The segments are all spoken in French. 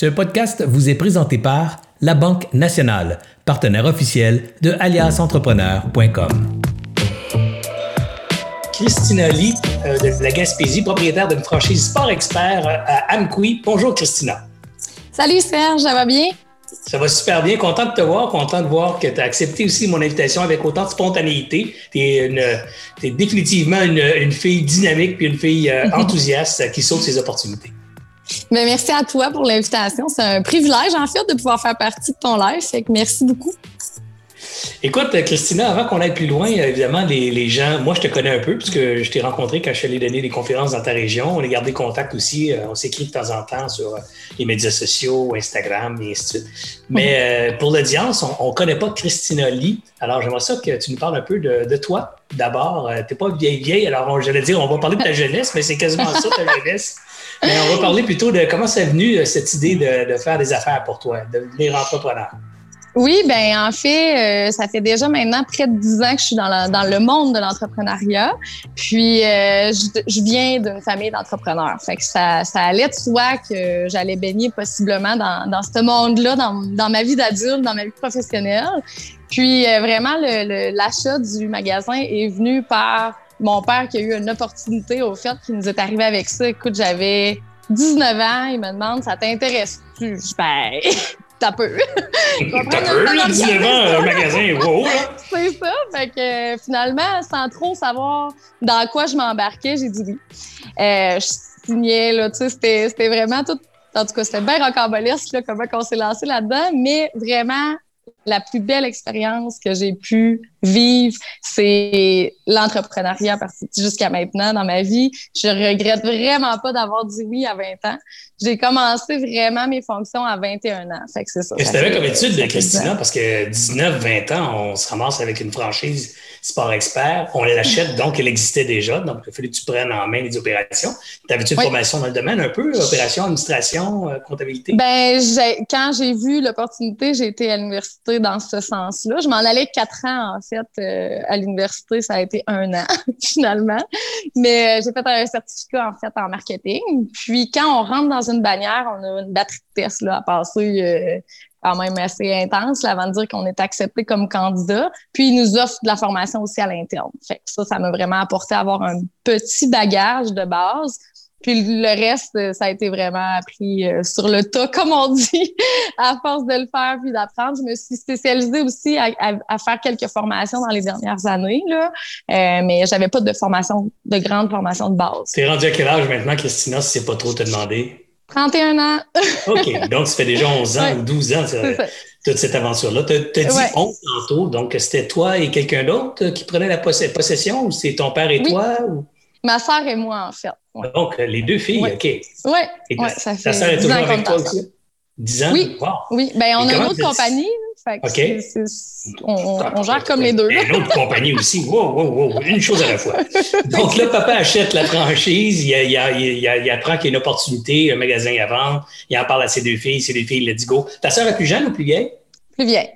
Ce podcast vous est présenté par La Banque Nationale, partenaire officiel de aliasentrepreneur.com. Christina Lee euh, de la Gaspésie, propriétaire d'une franchise Sport Expert euh, à Amqui. Bonjour Christina. Salut Serge, ça va bien? Ça va super bien. Content de te voir, content de voir que tu as accepté aussi mon invitation avec autant de spontanéité. Tu es, définitivement une, fille dynamique puis une fille euh, enthousiaste qui saute ses opportunités. Bien, merci à toi pour l'invitation. C'est un privilège, en fait, de pouvoir faire partie de ton live. Fait que merci beaucoup. Écoute, Christina, avant qu'on aille plus loin, évidemment, les, gens, moi, je te connais un peu puisque je t'ai rencontré quand je suis allé donner des conférences dans ta région. On a gardé contact aussi. Euh, on s'écrit de temps en temps sur euh, les médias sociaux, Instagram et ainsi de suite. Mais euh, pour l'audience, on ne connaît pas Christina Lee. Alors, j'aimerais ça que tu nous parles un peu de, toi. D'abord, tu n'es pas vieille vieille. Alors, j'allais dire, on va parler de ta jeunesse, mais c'est quasiment ça, ta jeunesse. Mais on va parler plutôt de comment c'est venu cette idée de, faire des affaires pour toi, de devenir entrepreneur? Oui, ben en fait, euh, ça fait déjà maintenant près de dix ans que je suis dans, dans le monde de l'entrepreneuriat. Puis, euh, je, viens d'une famille d'entrepreneurs. Fait que ça, ça allait de soi que j'allais baigner possiblement dans, dans ce monde-là, dans, dans ma vie d'adulte, dans ma vie professionnelle. Puis, euh, vraiment, l'achat du magasin est venu par mon père qui a eu une opportunité au fait qui nous est arrivé avec ça. Écoute, j'avais 19 ans, il me demande, ça t'intéresse-tu? Ben, t'as peu. t'as peu, 19 ans, un magasin, wow! C'est ça. Fait que euh, finalement, sans trop savoir dans quoi je m'embarquais, j'ai dit oui. Euh, je signais, là, tu sais, c'était vraiment tout. En tout cas, c'était bien rocambolesque, là, comment on s'est lancé là-dedans, mais vraiment, la plus belle expérience que j'ai pu vivre, c'est l'entrepreneuriat jusqu'à maintenant dans ma vie. Je regrette vraiment pas d'avoir dit oui à 20 ans. J'ai commencé vraiment mes fonctions à 21 ans. Fait que c'est ça. Tu avais comme étude de Christina? Parce que 19, 20 ans, on se ramasse avec une franchise Sport Expert. On l'achète, donc elle existait déjà. Donc, il fallait que tu prennes en main les opérations. T'avais-tu une formation dans le domaine un peu? Opération, administration, euh, comptabilité? Ben, quand j'ai vu l'opportunité, j'ai été à l'université dans ce sens-là. Je m'en allais quatre ans, en fait, euh, à l'université. Ça a été un an, finalement. Mais euh, j'ai fait un certificat, en fait, en marketing. Puis, quand on rentre dans une bannière, on a une batterie de tests là, à passer quand même assez intense avant de dire qu'on est accepté comme candidat. Puis, ils nous offrent de la formation aussi à l'interne. Fait ça, ça m'a vraiment apporté à avoir un petit bagage de base. Puis le reste, ça a été vraiment appris euh, sur le tas, comme on dit, à force de le faire puis d'apprendre. Je me suis spécialisée aussi à, faire quelques formations dans les dernières années, là, euh, mais j'avais pas de formation, de grande formation de base. T'es rendu à quel âge maintenant, Christina, si c'est pas trop te demander? 31 ans. OK. Donc, ça fait déjà 11 ans ou 12 ans, toute cette aventure-là. Tu as, dit 11 tantôt. Donc, c'était toi et quelqu'un d'autre qui prenait la possession ou c'est ton père et toi? Ma soeur et moi, en fait. Donc, les deux filles, OK. Oui, ouais, ça fait. Ta est toujours avec toi aussi? 10 ans? Oui. Oui. Ben, on a une autre compagnie. OK. on, gère comme les deux. Une autre compagnie aussi. Wow, wow, wow. Une chose à la fois. Donc là, papa achète la franchise, il, il, il, il apprend qu'il y a une opportunité, un magasin à vendre, il en parle à ses deux filles, ses deux filles, let's go. Ta soeur est plus jeune ou plus vieille? Plus vieille.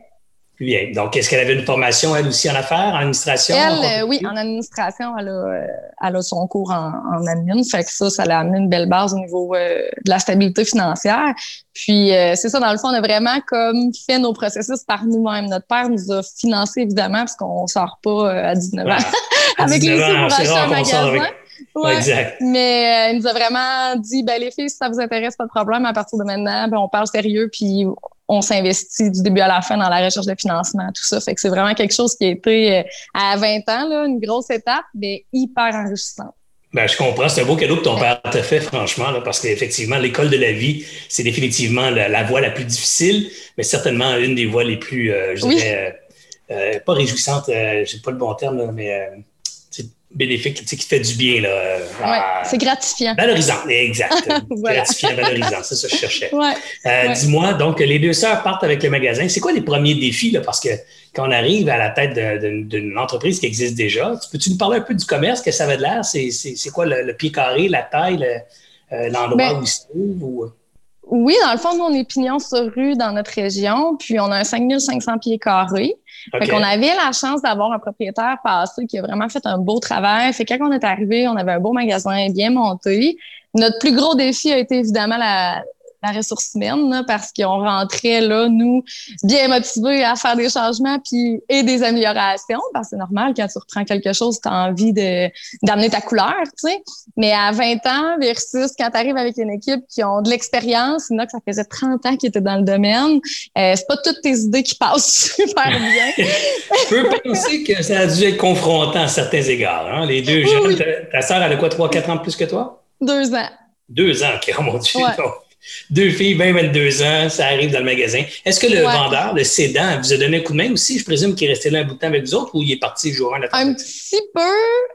Donc, est-ce qu'elle avait une formation, elle aussi, en affaires, en administration? Elle, euh, oui, en administration, elle a, euh, elle a son cours en, en admin. Fait que ça, ça l'a amené une belle base au niveau euh, de la stabilité financière. Puis, c'est ça, dans le fond, on a vraiment comme fait nos processus par nous-mêmes. Notre père nous a financé, évidemment, parce qu'on sort pas à 19 ans avec les sous pour acheter un magasin. Ouais, exact. Mais il nous a vraiment dit, ben les filles, si ça vous intéresse, pas de problème. À partir de maintenant, ben, on parle sérieux, puis on s'investit du début à la fin dans la recherche de financement, tout ça. Fait que c'est vraiment quelque chose qui a été euh, à 20 ans, là, une grosse étape, mais hyper enrichissante. Ben, je comprends. C'est un beau cadeau que ton père t'a fait, franchement, là, parce qu'effectivement, l'école de la vie, c'est définitivement la, voie la plus difficile, mais certainement une des voies les plus, euh, je dirais, euh, pas réjouissantes, j'ai pas le bon terme, mais bénéfique, qui fait du bien. Là, ouais, c'est gratifiant. Valorisant, exact. Gratifiant, valorisant, c'est ça que je cherchais. Euh, dis-moi, donc, les deux sœurs partent avec le magasin. C'est quoi les premiers défis? Là? Parce que quand on arrive à la tête d'une entreprise qui existe déjà, peux-tu nous parler un peu du commerce, que ça avait de l'air? C'est quoi le, pied carré, la taille, euh, l'endroit ben, où il se trouve? Oui, dans le fond, nous, on est pignon sur rue dans notre région, puis on a un 5500 pieds carrés. Fait qu'on avait la chance d'avoir un propriétaire passé qui a vraiment fait un beau travail. Fait que quand on est arrivé, on avait un beau magasin bien monté. Notre plus gros défi a été évidemment la, la ressource humaine parce qu'on rentrait là, nous, bien motivés à faire des changements puis et des améliorations parce que c'est normal quand tu reprends quelque chose, tu as envie de d'amener ta couleur, tu sais. Mais à 20 ans versus quand tu arrives avec une équipe qui ont de l'expérience, que ça faisait 30 ans qu'ils étaient dans le domaine, euh, c'est pas toutes tes idées qui passent super bien. Je peux penser que ça a dû être confrontant à certains égards. Hein? Les deux jeunes, ta, ta sœur, elle a quoi, 3-4 ans plus que toi? Deux ans. Deux ans, OK, oh mon Dieu. Deux filles, 20, 22 ans, ça arrive dans le magasin. Est-ce que le vendeur, le cédant, vous a donné un coup de main aussi? Je présume qu'il est resté là un bout de temps avec vous autres ou il est parti jour un Un petit peu,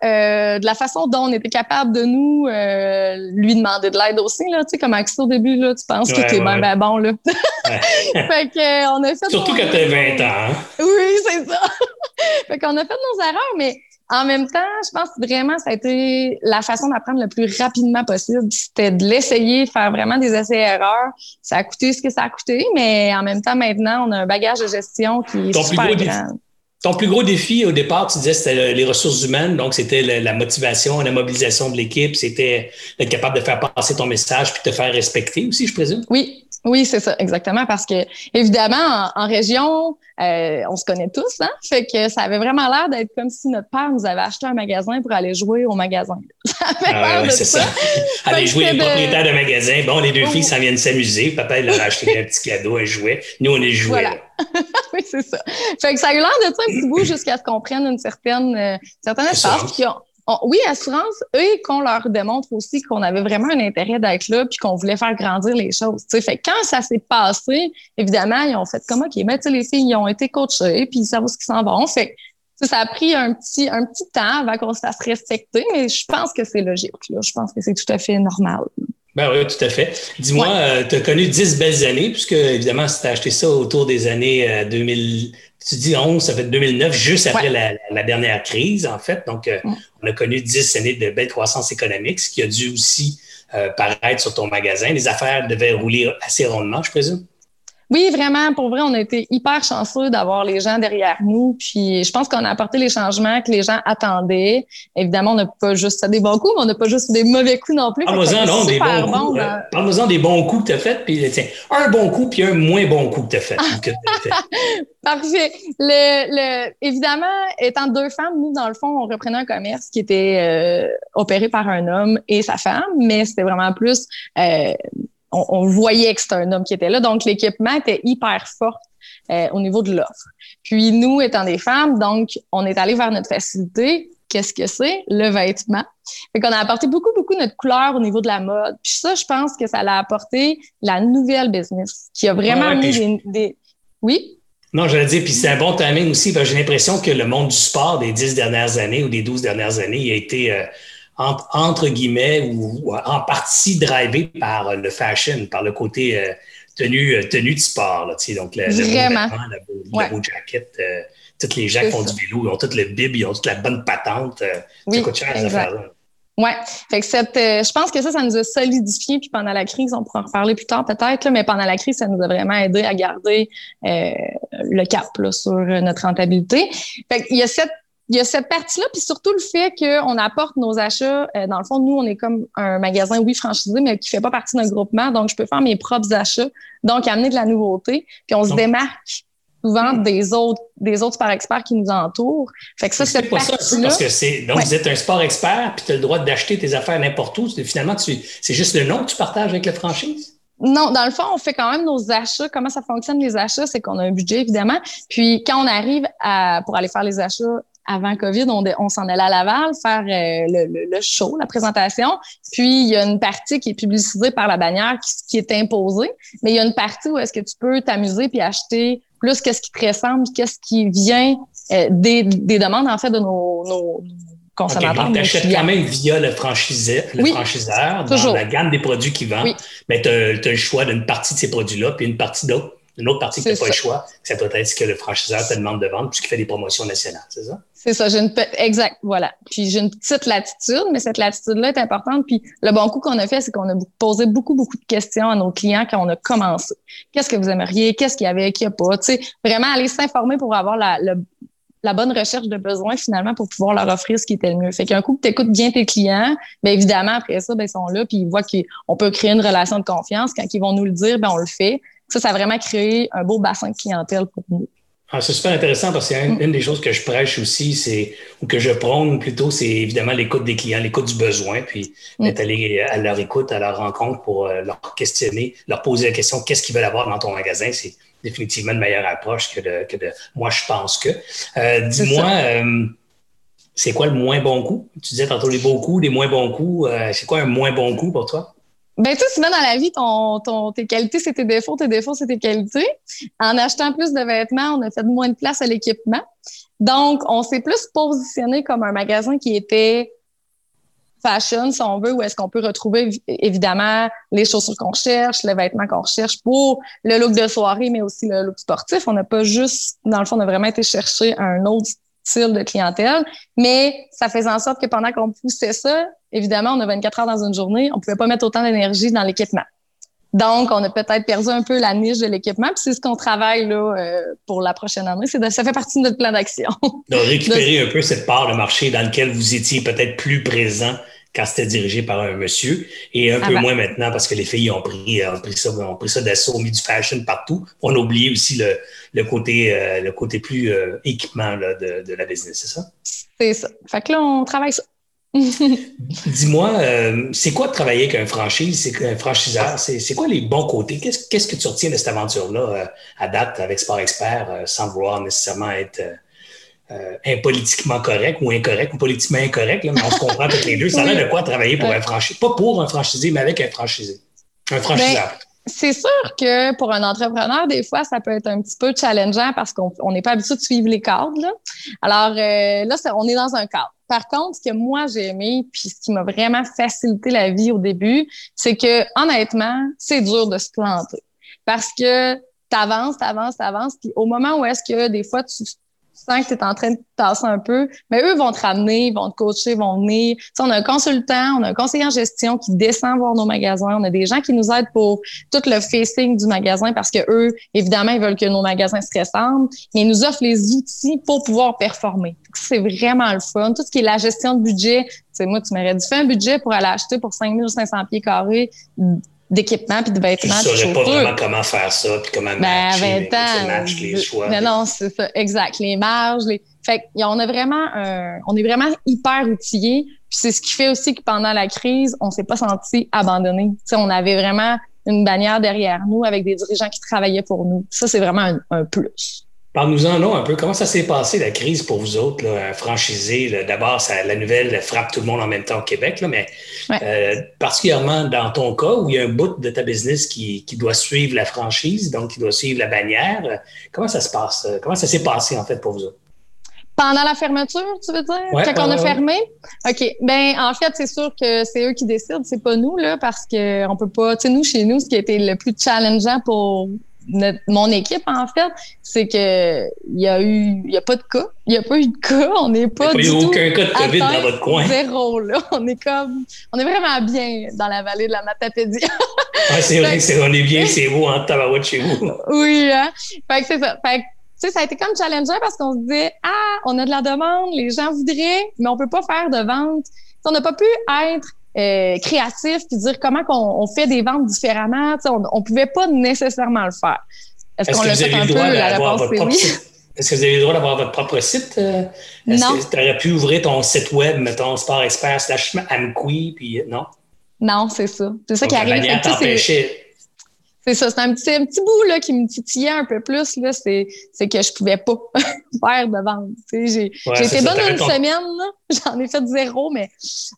euh, de la façon dont on était capable de nous euh, lui demander de l'aide aussi. Là, tu sais, comme Axel au début, là, tu penses que t'es bien ben bon. Là. fait que, on a fait Surtout quand t'as 20 ans. Hein? Oui, c'est ça. fait qu'on a fait nos erreurs, mais en même temps, je pense que vraiment, ça a été la façon d'apprendre le plus rapidement possible. C'était de l'essayer, de faire vraiment des essais-erreurs. Ça a coûté ce que ça a coûté, mais en même temps, maintenant, on a un bagage de gestion qui est super grand. Ton plus gros défi au départ, tu disais, c'était les ressources humaines, donc c'était la, motivation, la mobilisation de l'équipe, c'était d'être capable de faire passer ton message puis de te faire respecter aussi, je présume. Oui, oui, c'est ça, exactement, parce que évidemment, en, région, euh, on se connaît tous, hein? Fait que ça avait vraiment l'air d'être comme si notre père nous avait acheté un magasin pour aller jouer au magasin. Ça avait ah, ouais, c'est ça. aller jouer les de... propriétaires de magasin. Bon, les deux filles s'en viennent s'amuser. Papa, il leur a acheté un petit cadeau, un jouet. Nous, on est joués. Voilà. oui, c'est ça. Fait que ça a eu l'air de ça un petit bout jusqu'à ce qu'on prenne une certaine, euh, certaine espace. Puis oui, assurance, eux, qu'on leur démontre aussi qu'on avait vraiment un intérêt d'être là puis qu'on voulait faire grandir les choses. Fait quand ça s'est passé, évidemment, ils ont fait comme OK, ben, les filles, ils ont été coachées puis ils savent ce qu'ils s'en vont. Fait ça a pris un petit, un petit temps avant qu'on se fasse respecter, mais je pense que c'est logique. Là. Je pense que c'est tout à fait normal. Ben oui, tout à fait. Dis-moi, euh, tu as connu 10 belles années, puisque évidemment, si tu as acheté ça autour des années 2000, euh, tu dis 11, ça fait 2009, juste après la, dernière crise, en fait. Donc, euh, on a connu 10 années de belle croissance économique, ce qui a dû aussi paraître sur ton magasin. Les affaires devaient rouler assez rondement, je présume? Oui, vraiment, pour vrai, on a été hyper chanceux d'avoir les gens derrière nous. Puis je pense qu'on a apporté les changements que les gens attendaient. Évidemment, on n'a pas juste fait des bons coups, mais on n'a pas juste des mauvais coups non plus. Parle-moi-en, non, des bons coups. Hein. Parle-moi-en des bons coups que tu as fait. Puis tiens, un bon coup, puis un moins bon coup que tu as fait. Parfait. Le, le, évidemment, étant deux femmes, nous, dans le fond, on reprenait un commerce qui était euh, opéré par un homme et sa femme, mais c'était vraiment plus euh, on, voyait que c'était un homme qui était là. Donc, l'équipement était hyper fort euh, au niveau de l'offre. Puis, nous, étant des femmes, donc, on est allé vers notre facilité. Qu'est-ce que c'est? Le vêtement. Fait qu'on a apporté beaucoup, beaucoup notre couleur au niveau de la mode. Puis ça, je pense que ça l'a apporté la nouvelle business qui a vraiment mis des, Oui? Non, je veux dire, puis c'est un bon timing aussi, parce que j'ai l'impression que le monde du sport des dix dernières années ou des douze dernières années, il a été... Euh, entre, guillemets, ou, en partie drivé par le fashion, par le côté euh, tenue, euh, tenue de sport. Là, donc, le, Vraiment. Le beau, jacket. Euh, toutes les gens qui font du vélo, ils ont toute le bib, ils ont toute la bonne patente. oui, ça coûte cher, cette affaire-là. Oui. Fait que cette, je pense que ça, ça nous a solidifié. Puis pendant la crise, on pourra en reparler plus tard peut-être, mais pendant la crise, ça nous a vraiment aidé à garder le cap là, sur notre rentabilité. Fait qu'il y a cette il y a cette partie-là, puis surtout le fait qu'on apporte nos achats. Euh, dans le fond, nous, on est comme un magasin, oui, franchisé, mais qui fait pas partie d'un groupement. Donc, je peux faire mes propres achats, donc amener de la nouveauté. Puis on se démarque souvent des autres des autres sport experts qui nous entourent. Fait que ça, c'est pas ça parce que c'est donc vous êtes un sport expert puis tu as le droit d'acheter tes affaires n'importe où. Finalement, c'est juste le nom que tu partages avec la franchise? Non, dans le fond, on fait quand même nos achats. Comment ça fonctionne les achats, c'est qu'on a un budget évidemment. Puis quand on arrive à pour aller faire les achats avant COVID, on, on s'en allait à Laval faire euh, le, show, la présentation. Puis, il y a une partie qui est publicisée par la bannière qui, est imposée, mais il y a une partie où est-ce que tu peux t'amuser puis acheter plus qu'est-ce qui te ressemble, qu'est-ce qui vient euh, des, demandes, en fait, de nos, nos consommateurs. Okay, tu achètes quand même via le franchiseur, le franchiseur dans la gamme des produits qu'il vend, mais tu as, le choix d'une partie de ces produits-là puis une partie d'autres une autre partie que tu n'as pas le choix, ça doit être ce que le franchiseur te demande de vendre puisqu'il fait des promotions nationales, c'est ça? C'est ça, j'ai une exact, voilà. Puis j'ai une petite latitude, mais cette latitude-là est importante. Puis le bon coup qu'on a fait, c'est qu'on a posé beaucoup, beaucoup de questions à nos clients quand on a commencé. Qu'est-ce que vous aimeriez? Qu'est-ce qu'il y avait, qu'il n'y a pas? Tu sais, vraiment aller s'informer pour avoir la, la bonne recherche de besoins finalement pour pouvoir leur offrir ce qui était le mieux. Fait qu'un coup que tu écoutes bien tes clients, bien évidemment, après ça, ben, ils sont là, puis ils voient qu'on peut créer une relation de confiance. Quand ils vont nous le dire, ben, on le fait. Ça, ça a vraiment créé un beau bassin de clientèle pour nous. Ah, c'est super intéressant parce que mm. une, des choses que je prêche aussi, c'est ou que je prône plutôt, c'est évidemment l'écoute des clients, l'écoute du besoin, puis mm. d'être allé à leur écoute, à leur rencontre pour euh, leur questionner, leur poser la question qu'est-ce qu'ils veulent avoir dans ton magasin? C'est définitivement une meilleure approche que de, que de moi je pense que. Euh, dis-moi, euh, c'est quoi le moins bon coup? Tu disais tantôt les beaux coups, les moins bons coups. c'est quoi un moins bon coup pour toi? Ben, tu sais, souvent dans la vie, ton, ton, tes qualités, c'est tes défauts, tes défauts, c'est tes qualités. En achetant plus de vêtements, on a fait moins de place à l'équipement. Donc, on s'est plus positionné comme un magasin qui était fashion, si on veut, où est-ce qu'on peut retrouver évidemment les chaussures qu'on cherche, les vêtements qu'on recherche pour le look de soirée, mais aussi le look sportif. On n'a pas juste, dans le fond, on a vraiment été chercher un autre style de clientèle, mais ça faisait en sorte que pendant qu'on poussait ça, évidemment, on a 24 heures dans une journée, on pouvait pas mettre autant d'énergie dans l'équipement. Donc, on a peut-être perdu un peu la niche de l'équipement. Puis c'est ce qu'on travaille là euh, pour la prochaine année. C'est ça fait partie de notre plan d'action. De récupérer un peu cette part de marché dans lequel vous étiez peut-être plus présent quand c'était dirigé par un monsieur et un peu moins maintenant parce que les filles ont pris, ont pris ça, ont pris ça d'assaut, ont mis du fashion partout. On a oublié aussi le, le côté, euh, le côté plus euh, équipement là, de, de la business, c'est ça? C'est ça. Fait que là, on travaille ça. Dis-moi, euh, c'est quoi de travailler avec un franchise, c'est un franchiseur? C'est quoi les bons côtés? Qu'est-ce que tu retiens de cette aventure-là euh, à date avec Sport Expert euh, sans vouloir nécessairement être impolitiquement correct ou incorrect ou politiquement incorrect, mais on se comprend toutes les deux. Ça a de quoi travailler pour un franchisé? Pas pour un franchisé, mais avec un franchisé. Un franchiseur. Ben, c'est sûr que pour un entrepreneur, des fois, ça peut être un petit peu challengeant parce qu'on n'est pas habitué de suivre les cadres. Alors là, on est dans un cadre. Par contre, ce que moi j'ai aimé, puis ce qui m'a vraiment facilité la vie au début, c'est que honnêtement, c'est dur de se planter. Parce que t'avances, t'avances, t'avances, puis au moment où est-ce que des fois tu sens que tu es en train de tasser un peu, mais eux vont te ramener, vont te coacher, vont venir. on a un consultant, on a un conseiller en gestion qui descend voir nos magasins, on a des gens qui nous aident pour tout le facing du magasin parce que eux, évidemment, ils veulent que nos magasins se ressemblent, mais ils nous offrent les outils pour pouvoir performer. C'est vraiment le fun. Tout ce qui est la gestion de budget, c'est moi, tu m'aurais dû faire un budget pour aller acheter pour 5500 pieds carrés d'équipement puis de vêtements. Je ne saurais pas vraiment comment faire ça puis comment ben, matcher, les, les choix. Mais non, c'est ça, exact. Les marges, les... Fait on a vraiment on est vraiment hyper outillés. Puis c'est ce qui fait aussi que pendant la crise, on s'est pas senti abandonné. on avait vraiment une bannière derrière nous avec des dirigeants qui travaillaient pour nous. Ça, c'est vraiment un plus. Parle-nous-en un peu. Comment ça s'est passé, la crise pour vous autres, là, franchisés? D'abord, la nouvelle frappe tout le monde en même temps au Québec, là, mais euh, particulièrement dans ton cas où il y a un bout de ta business qui, qui, doit suivre la franchise, donc qui doit suivre la bannière. Comment ça se passe? Comment ça s'est passé, en fait, pour vous autres? Pendant la fermeture, tu veux dire? quand on a fermé? OK. Ben, en fait, c'est sûr que c'est eux qui décident, c'est pas nous, là, parce qu'on peut pas, tu sais, nous, chez nous, ce qui a été le plus challengeant pour mon équipe, en fait, c'est que il y a eu, il y a pas de cas. Il n'y a pas eu de cas. On n'est pas. Il n'y a aucun cas de COVID dans votre coin. Zéro, là. On est comme, on est vraiment bien dans la vallée de la Matapédia. ah, c'est vrai, on est bien, c'est beau en tabarouette chez vous. Oui, hein. Fait que c'est ça. Fait que, tu sais, ça a été comme challengeant parce qu'on se disait, ah, on a de la demande, les gens voudraient, mais on peut pas faire de vente. on n'a pas pu être euh, créatif puis dire comment on, fait des ventes différemment. on, on pouvait pas nécessairement le faire. Est-ce, qu'on l'a fait un peu? La réponse, c'est oui? Est-ce que vous avez le droit d'avoir votre propre site? Euh? Est-ce non. que tu aurais pu ouvrir ton site web, mettons, Sport Expert slash Amqui, puis non? Non, c'est ça. C'est ça qui arrive. C'est ça, c'est un petit, un petit bout là, qui me titillait un peu plus, là, c'est, c'est que je pouvais pas faire de vente. J'ai, j'ai été bonne une semaine, j'en ai fait zéro, mais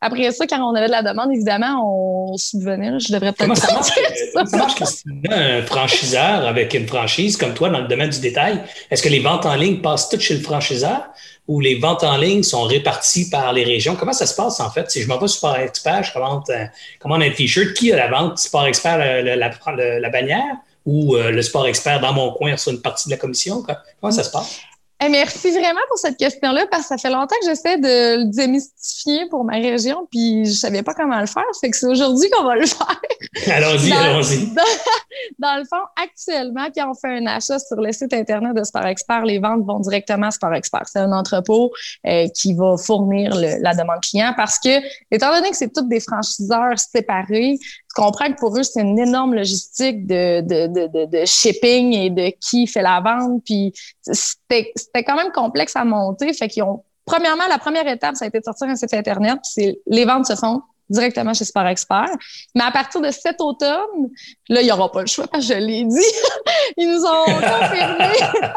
après ça, quand on avait de la demande, évidemment, on subvenait. Je devrais peut-être ça marche, ça marche un franchiseur avec une franchise comme toi dans le domaine du détail, est-ce que les ventes en ligne passent toutes chez le franchiseur? Où les ventes en ligne sont réparties par les régions. Comment ça se passe en fait? Si je m'en vais Sport Expert, je commande, euh, commande un T-shirt, qui a la vente? Sport Expert, la, la, bannière? Ou euh, le Sport Expert dans mon coin sur une partie de la commission? Comment ça se passe? Merci vraiment pour cette question-là parce que ça fait longtemps que j'essaie de le démystifier pour ma région, puis je savais pas comment le faire. Fait que c'est aujourd'hui qu'on va le faire. Allons-y, allons-y. Dans, le fond, actuellement, quand on fait un achat sur le site internet de Sport Expert, les ventes vont directement à Sport Expert. C'est un entrepôt euh, qui va fournir la demande client parce que, étant donné que c'est toutes des franchiseurs séparés, tu comprends que pour eux, c'est une énorme logistique de, de, de, de, shipping et de qui fait la vente. Puis c'était quand même complexe à monter. Fait qu'ils ont, premièrement, la première étape, ça a été de sortir un site Internet. C'est les ventes se font directement chez Sport Expert. Mais à partir de cet automne, là, il n'y aura pas le choix parce que je l'ai dit. Ils nous ont confirmé,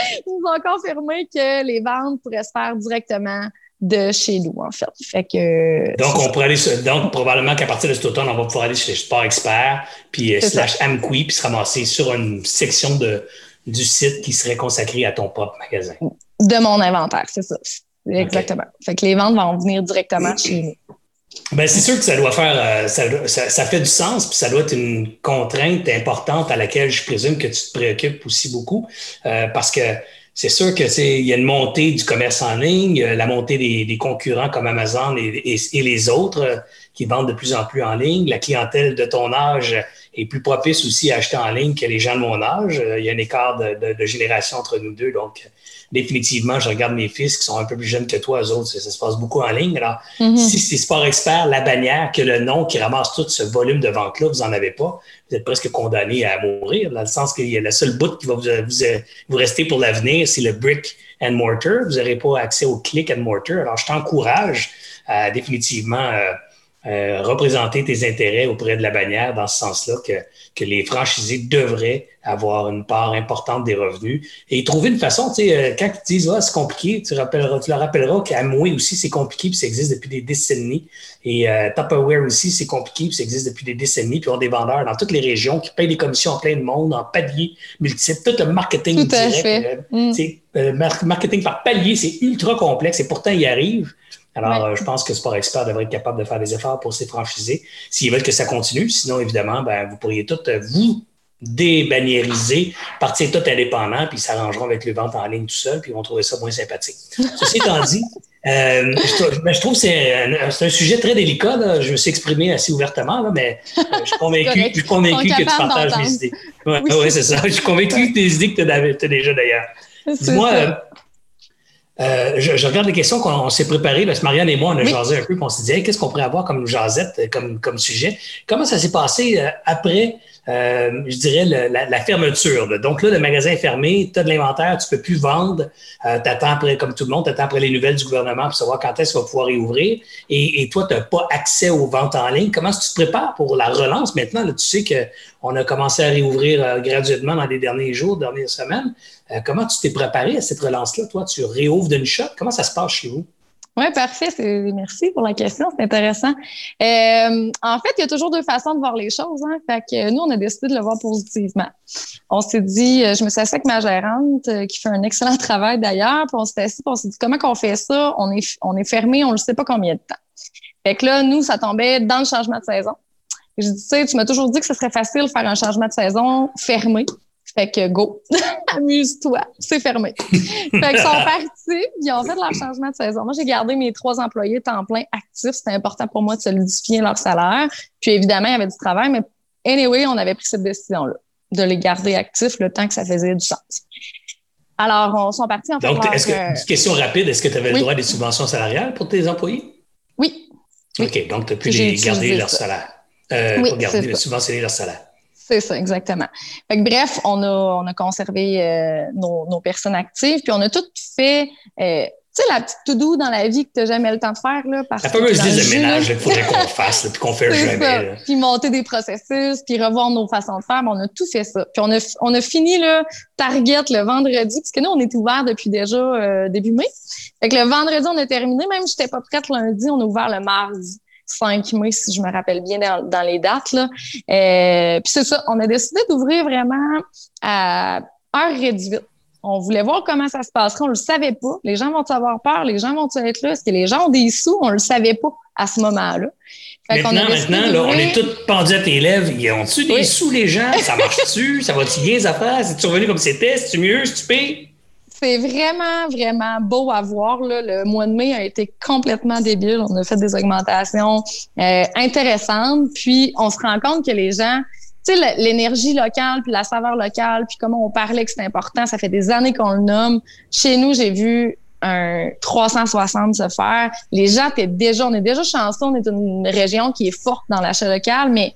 ils nous ont confirmé que les ventes pourraient se faire directement de chez nous, en fait. fait que, donc, on pourrait aller, donc, probablement qu'à partir de cet automne, on va pouvoir aller chez Sport Expert, puis euh, slash Amqui, puis se ramasser sur une section de, du site qui serait consacrée à ton propre magasin. De mon inventaire, c'est ça. Exactement. Fait que les ventes vont venir directement chez nous. Ben, c'est sûr que ça doit faire, euh, ça, ça, fait du sens, puis ça doit être une contrainte importante à laquelle je présume que tu te préoccupes aussi beaucoup, euh, parce que c'est sûr que il y a une montée du commerce en ligne, la montée des, concurrents comme Amazon et, les autres euh, qui vendent de plus en plus en ligne. La clientèle de ton âge est plus propice aussi à acheter en ligne que les gens de mon âge. Il y a un écart de génération entre nous deux, donc définitivement, je regarde mes fils qui sont un peu plus jeunes que toi, eux autres, ça, se passe beaucoup en ligne. Alors, mm-hmm. si c'est Sport Expert, la bannière, que le nom qui ramasse tout ce volume de vente-là, vous n'en avez pas, vous êtes presque condamné à mourir, dans le sens qu'il y a le seul bout qui va vous, vous, rester pour l'avenir, c'est le brick and mortar. Vous n'aurez pas accès au click and mortar. Alors, je t'encourage à définitivement euh, euh, représenter tes intérêts auprès de la bannière dans ce sens-là, que, que les franchisés devraient avoir une part importante des revenus et trouver une façon, tu sais, euh, quand ils disent, ah, c'est compliqué, tu, rappelleras, tu leur rappelleras qu'à Moué aussi, c'est compliqué, puis ça existe depuis des décennies. Et euh, Tupperware aussi, c'est compliqué, puis ça existe depuis des décennies, puis on a des vendeurs dans toutes les régions qui payent des commissions en plein de monde, en paliers multiples, tout le marketing tout direct. Fait. Mm. c'est marketing par palier, c'est ultra complexe et pourtant, il arrive. Alors, euh, je pense que Sport Expert devrait être capable de faire des efforts pour franchiser s'ils veulent que ça continue. Sinon, évidemment, ben, vous pourriez tout euh, vous débanniériser, partir tout indépendant, puis ils s'arrangeront avec les ventes en ligne tout seul, puis ils vont trouver ça moins sympathique. Ceci étant dit, euh, je, ben, je, trouve que c'est un, un, sujet très délicat. Je me suis exprimé assez ouvertement, là, mais je suis convaincu, je suis convaincu que tu partages mes idées. Oui, ouais, c'est ça. Je suis convaincu que tes idées que tu as, déjà d'ailleurs. Dis-moi, euh, je, regarde les questions qu'on s'est préparées, parce que Marianne et moi, on a jasé un peu, on s'est dit, qu'est-ce qu'on pourrait avoir comme jasette, euh, comme, comme sujet? Comment ça s'est passé euh, je dirais, la, fermeture? Donc là, le magasin est fermé, tu as de l'inventaire, tu peux plus vendre, tu attends après, comme tout le monde, tu attends après les nouvelles du gouvernement pour savoir quand est-ce qu'on va pouvoir réouvrir. Et, et toi, tu n'as pas accès aux ventes en ligne. Comment est-ce que tu te prépares pour la relance maintenant? tu sais qu'on a commencé à réouvrir graduellement dans les derniers jours, dernières semaines. Euh, comment tu t'es préparé à cette relance-là? Toi, tu réouvres d'une shot. Comment ça se passe chez vous? Oui, parfait. Merci pour la question. C'est intéressant. Euh, en fait, il y a toujours deux façons de voir les choses. Hein. Fait que nous, on a décidé de le voir positivement. On s'est dit, euh, je me suis assise avec ma gérante, qui fait un excellent travail d'ailleurs, puis on s'est assis, puis on s'est dit, comment qu'on fait ça? On est, on est fermé, on ne sait pas combien de temps. Fait que là, nous, ça tombait dans le changement de saison. je dis, tu sais, tu m'as toujours dit que ce serait facile de faire un changement de saison fermé. Fait que go, amuse-toi, c'est fermé. fait qu'ils sont partis, ils ont fait leur changement de saison. Moi, j'ai gardé mes trois employés temps plein actifs. C'était important pour moi de solidifier leur salaire. Puis évidemment, il y avait du travail, mais anyway, on avait pris cette décision-là, de les garder actifs le temps que ça faisait du sens. Alors, on sont partis en fait. Donc, est-ce que, euh, question rapide, est-ce que tu avais le droit à des subventions salariales pour tes employés? Oui. OK, donc tu as pu les garder leur salaire. Euh, pour garder, subventionner leur salaire. C'est ça, exactement. bref, on a, on a conservé euh, nos, nos, personnes actives, puis on a tout fait. Euh, tu sais, la petite to-do dans la vie que tu n'as jamais le temps de faire. Là, parce la fameuse liste de ménage qu'il faudrait qu'on fasse, puis qu'on fait jamais. Puis monter des processus, puis revoir nos façons de faire. on a tout fait ça. Puis on a, on a fini le Target le vendredi, puisque nous, on est ouvert depuis déjà euh, début mai. Fait que le vendredi, on a terminé. Même si je n'étais pas prête lundi, on a ouvert le mardi. 5 mai, si je me rappelle bien dans, les dates. Là. Euh, puis c'est ça, on a décidé d'ouvrir vraiment à heure réduite. On voulait voir comment ça se passerait. On ne le savait pas. Les gens vont avoir peur? Les gens vont être là? Est-ce que les gens ont des sous? On ne le savait pas à ce moment-là. Maintenant, maintenant là, on est tous pendus à tes lèvres. Ils ont-tu des sous, les gens? Ça marche-tu? ça va-tu bien, les affaires? C'est-tu revenu comme c'était? C'est-tu mieux? C'est-tu pire? C'est vraiment, vraiment beau à voir. Là. Le mois de mai a été complètement débile. On a fait des augmentations euh, intéressantes. Puis, on se rend compte que les gens, tu sais, l'énergie locale, puis la saveur locale, puis comment on parlait que c'est important, ça fait des années qu'on le nomme. Chez nous, j'ai vu un 360 se faire. Les gens étaient déjà, on est déjà chanceux, on est une région qui est forte dans l'achat local, mais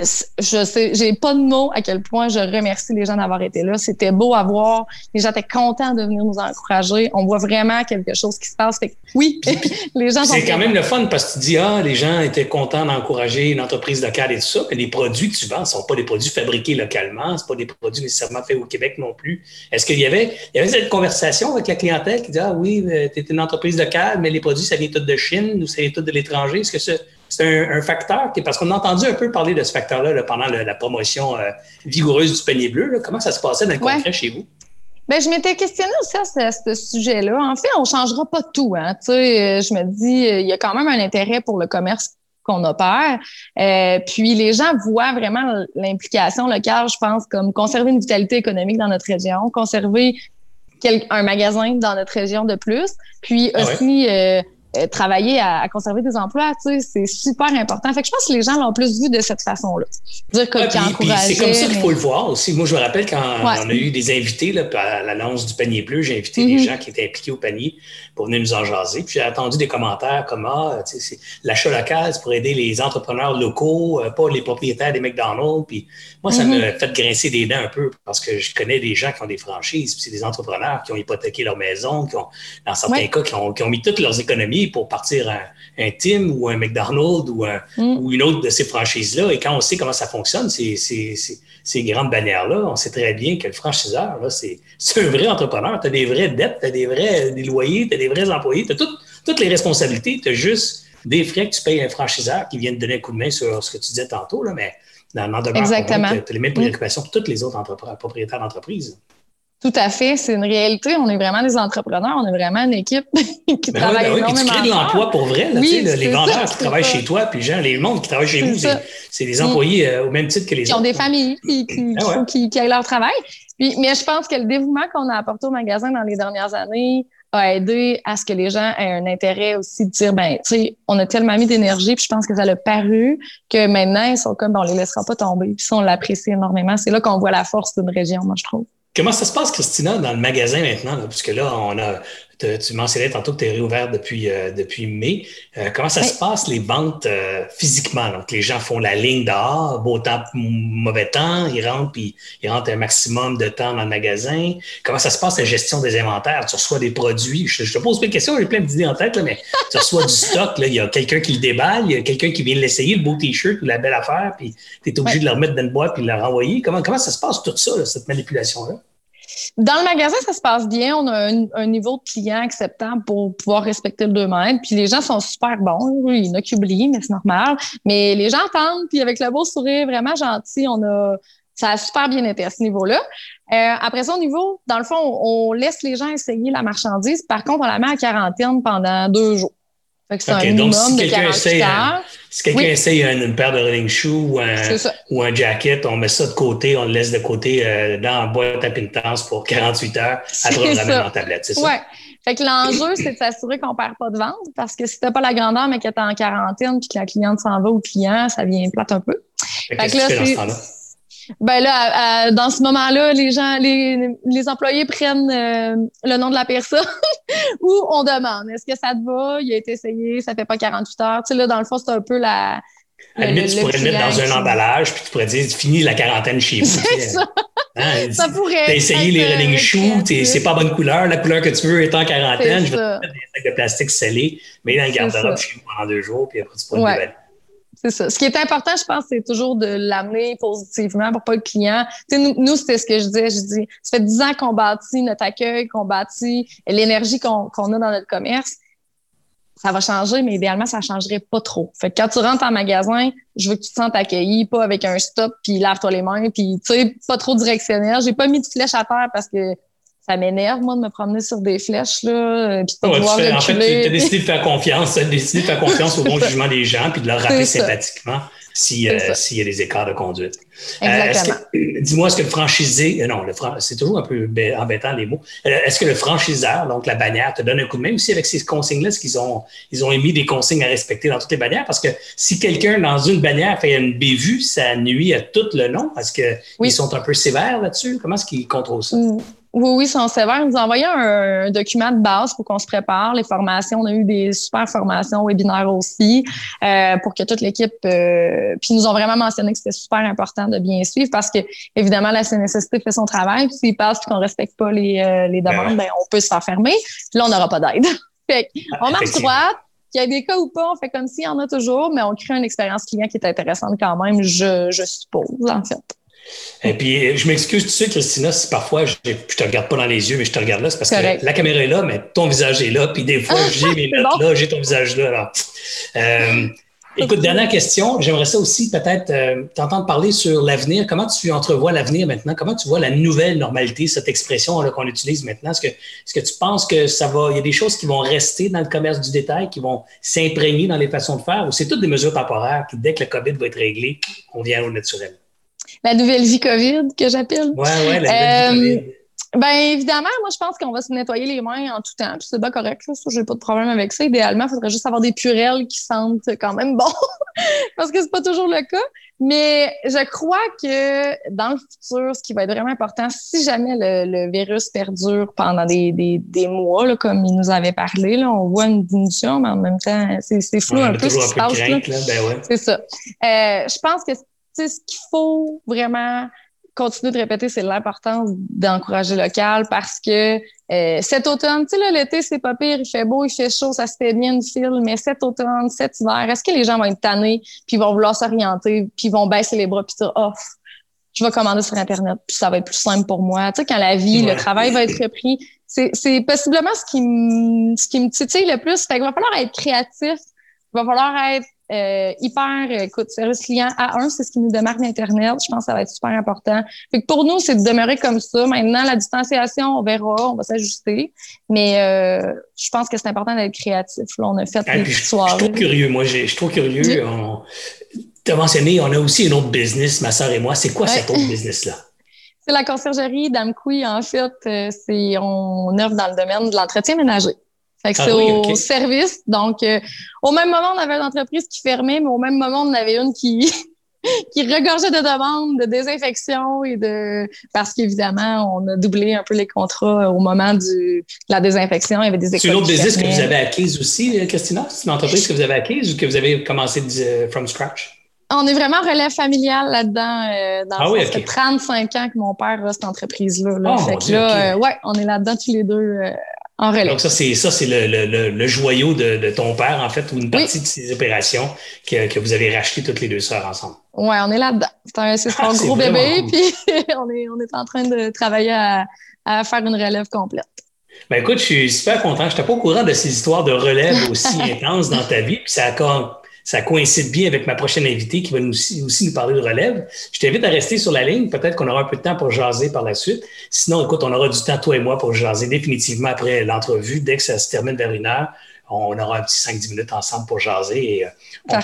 je sais, j'ai pas de mots à quel point je remercie les gens d'avoir été là. C'était beau à voir. Les gens étaient contents de venir nous encourager. On voit vraiment quelque chose qui se passe. oui, les gens C'est quand même le fun parce que tu dis, ah, les gens étaient contents d'encourager une entreprise locale et tout ça, mais les produits que tu vends ne sont pas des produits fabriqués localement, ce pas des produits nécessairement faits au Québec non plus. Est-ce qu'il y avait, il y avait cette conversation avec la clientèle qui dit, ah oui, tu es une entreprise locale, mais les produits, ça vient tout de Chine ou ça vient tout de l'étranger? Est-ce que c'est un, facteur, parce qu'on a entendu un peu parler de ce facteur-là pendant la promotion euh, vigoureuse du panier bleu. Comment ça se passait dans le concret chez vous? Ben, je m'étais questionnée aussi à ce, sujet-là. En fait, on ne changera pas tout. Hein. Euh, je me dis, il y a quand même un intérêt pour le commerce qu'on opère. Euh, puis les gens voient vraiment l'implication locale, je pense, comme conserver une vitalité économique dans notre région, conserver un magasin dans notre région de plus, puis ah aussi euh, travailler à, conserver des emplois, tu sais, c'est super important. Fait que je pense que les gens l'ont plus vu de cette façon-là. Dire que c'est comme ça qu'il faut le voir aussi. Moi, je me rappelle quand on a eu des invités là, à l'annonce du panier bleu, j'ai invité des mm-hmm. gens qui étaient impliqués au panier pour venir nous en jaser. Puis j'ai attendu des commentaires comme ah, l'achat local, c'est pour aider les entrepreneurs locaux, euh, pas les propriétaires des McDonald's. Puis moi, ça mm-hmm. me fait grincer des dents un peu parce que je connais des gens qui ont des franchises, puis c'est des entrepreneurs qui ont hypothéqué leur maison, qui ont, dans certains cas, qui ont, qui ont mis toutes leurs économies pour partir un, un Tim ou un McDonald's ou, mm. ou une autre de ces franchises-là. Et quand on sait comment ça fonctionne, ces, ces, ces, grandes bannières-là, on sait très bien que le franchiseur, c'est un vrai entrepreneur. Tu as des vraies dettes, tu as des vrais des loyers, tu as des vrais employés, tu as toutes les responsabilités. Tu as juste des frais que tu payes à un franchiseur qui vient te donner un coup de main sur ce que tu disais tantôt, là, mais dans le Exactement. tu as les mêmes préoccupations que toutes les autres propriétaires d'entreprises. Tout à fait, c'est une réalité. On est vraiment des entrepreneurs, on est vraiment une équipe qui ben travaille oui, ben oui. énormément. tu crées de l'emploi pour vrai, là, les vendeurs qui travaillent chez toi, puis les gens, les mondes qui travaillent chez vous, c'est des employés euh, au même titre que les qui autres. Qui ont des familles, qui, qui, ah qui, qui, leur travail. Puis, mais je pense que le dévouement qu'on a apporté au magasin dans les dernières années a aidé à ce que les gens aient un intérêt aussi de dire, ben, tu sais, on a tellement mis d'énergie, puis je pense que ça l'a paru que maintenant, ils sont comme, bon, on les laissera pas tomber. Puis ça, on l'apprécie énormément. C'est là qu'on voit la force d'une région, moi, je trouve. Comment ça se passe, Christina, dans le magasin maintenant? Là, puisque là, on a tu mentionnais tantôt que tu es réouvert depuis, euh, depuis mai. Euh, comment ça se passe, les ventes euh, physiquement? Donc, les gens font la ligne dehors, beau temps, mauvais temps, ils rentrent, puis ils rentrent un maximum de temps dans le magasin. Comment ça se passe, la gestion des inventaires? Tu reçois des produits? Je, te pose plein de questions, j'ai plein d'idées en tête, mais tu reçois du stock. Là, il y a quelqu'un qui le déballe, il y a quelqu'un qui vient l'essayer, le beau T-shirt ou la belle affaire, puis tu es obligé de le remettre dans une boîte puis de le renvoyer. Comment, comment ça se passe, tout ça, cette manipulation-là? Dans le magasin, ça se passe bien. On a un, niveau de client acceptable pour pouvoir respecter le 2 mètres. Puis les gens sont super bons. Il y en a qui oublient, mais c'est normal. Mais les gens attendent. Puis avec le beau sourire, vraiment gentil, on a, ça a super bien été à ce niveau-là. Euh, après ça, au niveau, dans le fond, on, laisse les gens essayer la marchandise. Par contre, on la met en quarantaine pendant deux jours. C'est un minimum si 48 heures. Si quelqu'un essaye une, paire de running shoes ou un, ou un jacket, on met ça de côté, on le laisse de côté euh, dans la boîte à pénitence pour 48 heures. Après, on ramène en tablette, c'est ça? Ouais. Fait que l'enjeu, c'est de s'assurer qu'on perd pas de vente parce que si t'as pas la grandeur, mais que t'es en quarantaine puis que la cliente s'en va au client, ça vient plate un peu. Fait, que là, c'est ben là, dans ce moment-là, les gens, les, les employés prennent euh, le nom de la personne ou on demande est-ce que ça te va? Il a été essayé, ça fait pas 48 heures. Tu sais, là, dans le fond, c'est un peu la. À la limite, tu pourrais le mettre dans un emballage, puis tu pourrais dire fini la quarantaine chez vous. C'est ça. Hein, ça pourrait. T'as essayé les running shoes, c'est pas bonne couleur, la couleur que tu veux est en quarantaine, je vais te mettre des sacs de plastique scellés, mais dans le garde-robe chez vous pendant deux jours, puis après tu pourrais ouais. C'est ça. Ce qui est important, je pense, c'est toujours de l'amener positivement pour pas le client. Tu sais, nous, nous c'était ce que je disais. Je dis, ça fait dix ans qu'on bâtit notre accueil, qu'on bâtit l'énergie qu'on a dans notre commerce. Ça va changer, mais idéalement, ça changerait pas trop. Fait que quand tu rentres en magasin, je veux que tu te sentes accueilli, pas avec un stop, puis lave-toi les mains, puis tu sais, pas trop directionnel. J'ai pas mis de flèche à terre parce que ça m'énerve, moi, de me promener sur des flèches, là, puis de ouais, pouvoir En fait, tu as décidé de faire confiance, tu as décidé de faire confiance au bon jugement des gens, puis de leur rappeler sympathiquement euh, s'il y a des écarts de conduite. Euh, dis-moi, est-ce que le franchisé, euh, non, le c'est toujours un peu embêtant les mots. Est-ce que le franchiseur, donc la bannière, te donne un coup de main aussi avec ces consignes-là? Est-ce qu'ils ont, ils ont émis des consignes à respecter dans toutes les bannières? Parce que si quelqu'un dans une bannière fait une bévue, ça nuit à tout le nom. Est-ce qu'ils sont un peu sévères là-dessus? Comment est-ce qu'ils contrôlent ça? Mm. Oui, oui, sont sévères. Ils nous ont envoyé un, document de base pour qu'on se prépare. Les formations, on a eu des super formations, webinaires aussi, euh, pour que toute l'équipe. Euh, puis ils nous ont vraiment mentionné que c'était super important de bien suivre parce que, évidemment, la CNSST fait son travail. Puis s'ils passent qu'on respecte pas les, euh, les demandes, ben, on peut se faire fermer. Puis là, on n'aura pas d'aide. fait on marche droite. Qu'il y a des cas ou pas, on fait comme s'il y en a toujours, mais on crée une expérience client qui est intéressante quand même, je, je suppose, en fait. Et puis, je m'excuse, tu sais, Christina, si parfois je ne te regarde pas dans les yeux, mais je te regarde là, c'est parce que la caméra est là, mais ton visage est là. Puis des fois, j'ai mes notes là, j'ai ton visage là. Euh, écoute, dernière question. J'aimerais ça aussi peut-être euh, t'entendre parler sur l'avenir. Comment tu entrevois l'avenir maintenant? Comment tu vois la nouvelle normalité, cette expression qu'on utilise maintenant? Est-ce que, est-ce que tu penses que ça va, il y a des choses qui vont rester dans le commerce du détail, qui vont s'imprégner dans les façons de faire, ou c'est toutes des mesures temporaires, qui dès que le COVID va être réglé, on vient au naturel? La nouvelle vie COVID que j'appelle. Oui, oui, la nouvelle vie euh, COVID. Ben évidemment, moi je pense qu'on va se nettoyer les mains en tout temps. C'est pas correct, là. j'ai pas de problème avec ça. Idéalement, il faudrait juste avoir des purelles qui sentent quand même bon, parce que c'est pas toujours le cas. Mais je crois que dans le futur, ce qui va être vraiment important, si jamais le, virus perdure pendant des, des, des mois, là, comme il nous avait parlé, là, on voit une diminution, mais en même temps, c'est flou un peu ce qui se passe. Ben ouais. C'est ça. Euh, je pense que ce qu'il faut vraiment continuer de répéter, c'est l'importance d'encourager local parce que euh, cet automne, tu sais, l'été, c'est pas pire, il fait beau, il fait chaud, ça se fait bien de fil, mais cet automne, cet hiver, est-ce que les gens vont être tannés, puis vont vouloir s'orienter, puis vont baisser les bras, puis dire, oh, je vais commander sur Internet, puis ça va être plus simple pour moi. Tu sais, quand la vie, le travail va être repris, c'est possiblement ce qui me, ce qui me titille le plus. Fait qu'il va falloir être créatif, il va falloir être euh, hyper, écoute, service client à un, c'est ce qui nous démarque d'Internet. Je pense que ça va être super important. Fait que pour nous, c'est de demeurer comme ça. Maintenant, la distanciation, on verra, on va s'ajuster. Mais euh, je pense que c'est important d'être créatif. Là, on a fait une histoire. Je suis trop curieux. Moi, je suis trop curieux. Tu as mentionné, on a aussi un autre business, ma soeur et moi. C'est quoi cet autre business-là? C'est la conciergerie d'Amkoui. En fait, euh, c'est on œuvre dans le domaine de l'entretien ménager. Fait que ah c'est au service. Donc, euh, au même moment, on avait une entreprise qui fermait, mais au même moment, on en avait une qui, qui regorgeait de demandes de désinfection et de parce qu'évidemment, on a doublé un peu les contrats au moment du, de la désinfection. Il y avait des C'est une autre business que vous avez acquise aussi, euh, Christina? C'est une entreprise que vous avez acquise ou que vous avez commencé de, from scratch? On est vraiment relève familial là-dedans. Euh, dans ah oui, Ça fait 35 ans que mon père a cette entreprise-là. Là. Oh, fait que là, ouais, on est là-dedans tous les deux donc, ça, c'est ça, c'est le, joyau de, ton père, en fait, ou une partie de ses opérations que, vous avez racheté toutes les deux sœurs ensemble. Oui, on est là-dedans. C'est un, ah, gros bébé, puis on est, on est en train de travailler à, faire une relève complète. Ben écoute, je suis super content. Je n'étais pas au courant de ces histoires de relève aussi intenses dans ta vie, puis ça a ça coïncide bien avec ma prochaine invitée qui va nous, aussi, nous parler de relève. Je t'invite à rester sur la ligne. Peut-être qu'on aura un peu de temps pour jaser par la suite. Sinon, écoute, on aura du temps, toi et moi, pour jaser définitivement après l'entrevue. Dès que ça se termine vers une heure, on aura un petit 5-10 minutes ensemble pour jaser et euh, on va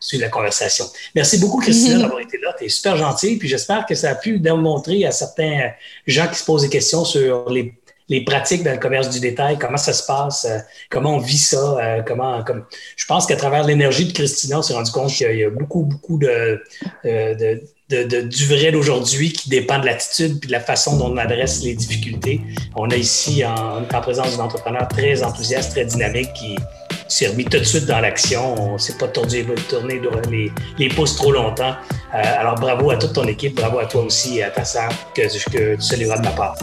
suivre la conversation. Merci beaucoup, Christina, d'avoir été là. Tu es super gentille. Puis j'espère que ça a pu démontrer à certains gens qui se posent des questions sur les les pratiques dans le commerce du détail, comment ça se passe, euh, comment on vit ça, euh, comment, comme, je pense qu'à travers l'énergie de Christina, on s'est rendu compte qu'il y a beaucoup, beaucoup euh, de, du vrai d'aujourd'hui qui dépend de l'attitude et de la façon dont on adresse les difficultés. On a ici en, en présence d'un entrepreneur très enthousiaste, très dynamique qui s'est remis tout de suite dans l'action. On ne s'est pas tourné, tourner les, les pouces trop longtemps. alors bravo à toute ton équipe, bravo à toi aussi et à ta sœur que, que tu salueras de ma part.